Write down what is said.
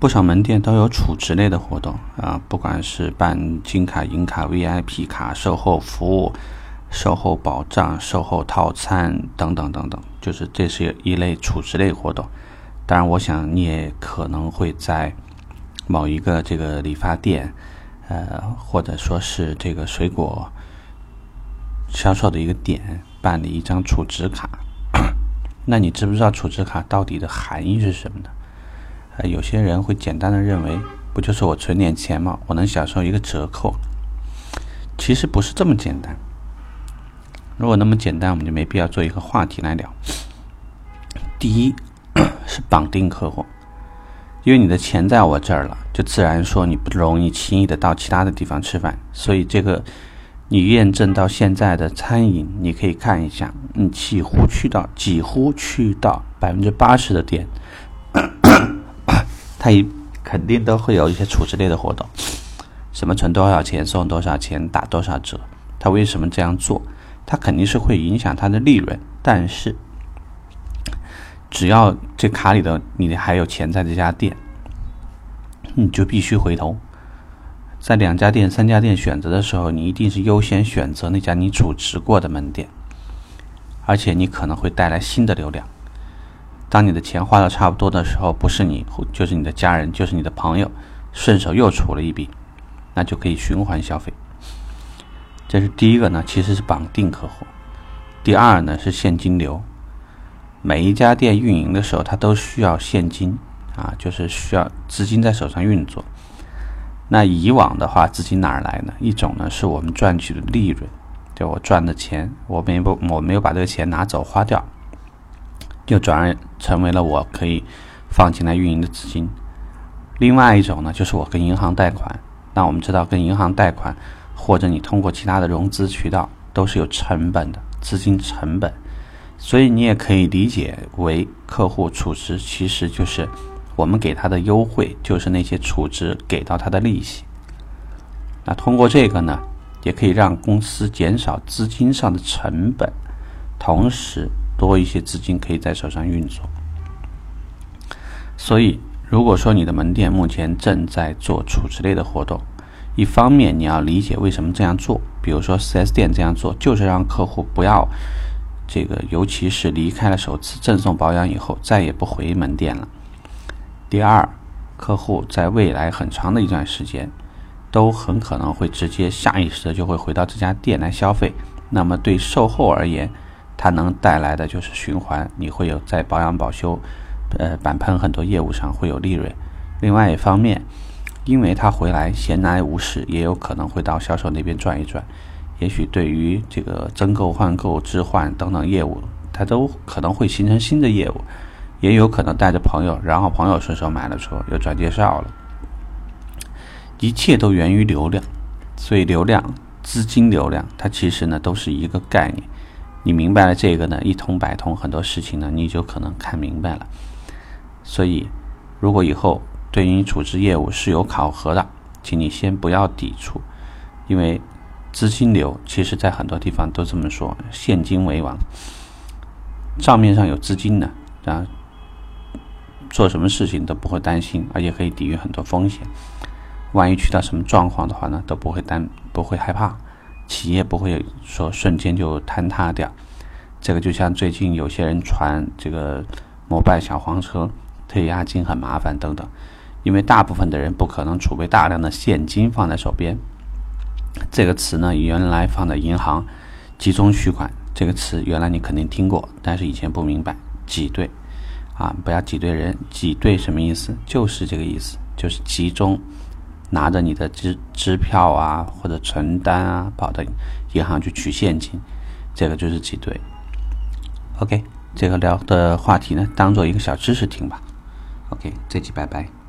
不少门店都有储值类的活动啊，不管是办金卡、银卡、VIP 卡、售后服务、售后保障、售后套餐等等等等，就是这是一类储值类活动。当然，我想你也可能会在某一个这个理发店，呃，或者说是这个水果销售的一个点办理一张储值卡。那你知不知道储值卡到底的含义是什么呢？呃，有些人会简单的认为，不就是我存点钱吗？我能享受一个折扣。其实不是这么简单。如果那么简单，我们就没必要做一个话题来聊。第一是绑定客户，因为你的钱在我这儿了，就自然说你不容易轻易的到其他的地方吃饭。所以这个你验证到现在的餐饮，你可以看一下，你几乎去到几乎去到百分之八十的店。他一肯定都会有一些储值类的活动，什么存多少钱送多少钱打多少折，他为什么这样做？他肯定是会影响他的利润，但是只要这卡里的你还有钱在这家店，你就必须回头，在两家店、三家店选择的时候，你一定是优先选择那家你储值过的门店，而且你可能会带来新的流量。当你的钱花的差不多的时候，不是你，就是你的家人，就是你的朋友，顺手又出了一笔，那就可以循环消费。这是第一个呢，其实是绑定客户。第二呢是现金流。每一家店运营的时候，它都需要现金啊，就是需要资金在手上运作。那以往的话，资金哪儿来呢？一种呢是我们赚取的利润，就我赚的钱，我没不我没有把这个钱拿走花掉。就转而成为了我可以放进来运营的资金。另外一种呢，就是我跟银行贷款。那我们知道，跟银行贷款或者你通过其他的融资渠道，都是有成本的资金成本。所以你也可以理解为，客户储值其实就是我们给他的优惠，就是那些储值给到他的利息。那通过这个呢，也可以让公司减少资金上的成本，同时。多一些资金可以在手上运作，所以如果说你的门店目前正在做储值类的活动，一方面你要理解为什么这样做，比如说 4S 店这样做就是让客户不要这个，尤其是离开了首次赠送保养以后再也不回门店了。第二，客户在未来很长的一段时间都很可能会直接下意识的就会回到这家店来消费，那么对售后而言。它能带来的就是循环，你会有在保养保修、呃板喷很多业务上会有利润。另外一方面，因为他回来闲来无事，也有可能会到销售那边转一转。也许对于这个增购、换购、置换等等业务，他都可能会形成新的业务，也有可能带着朋友，然后朋友顺手买了车，又转介绍了。一切都源于流量，所以流量、资金流量，它其实呢都是一个概念。你明白了这个呢，一通百通，很多事情呢，你就可能看明白了。所以，如果以后对于你处置业务是有考核的，请你先不要抵触，因为资金流其实在很多地方都这么说，现金为王。账面上有资金呢，啊，做什么事情都不会担心，而且可以抵御很多风险。万一遇到什么状况的话呢，都不会担，不会害怕。企业不会说瞬间就坍塌掉，这个就像最近有些人传这个摩拜小黄车退押金很麻烦等等，因为大部分的人不可能储备大量的现金放在手边。这个词呢，原来放在银行集中取款，这个词原来你肯定听过，但是以前不明白挤兑啊，不要挤兑人，挤兑什么意思？就是这个意思，就是集中。拿着你的支支票啊，或者存单啊，跑到银行去取现金，这个就是挤兑。OK，这个聊的话题呢，当做一个小知识听吧。OK，这期拜拜。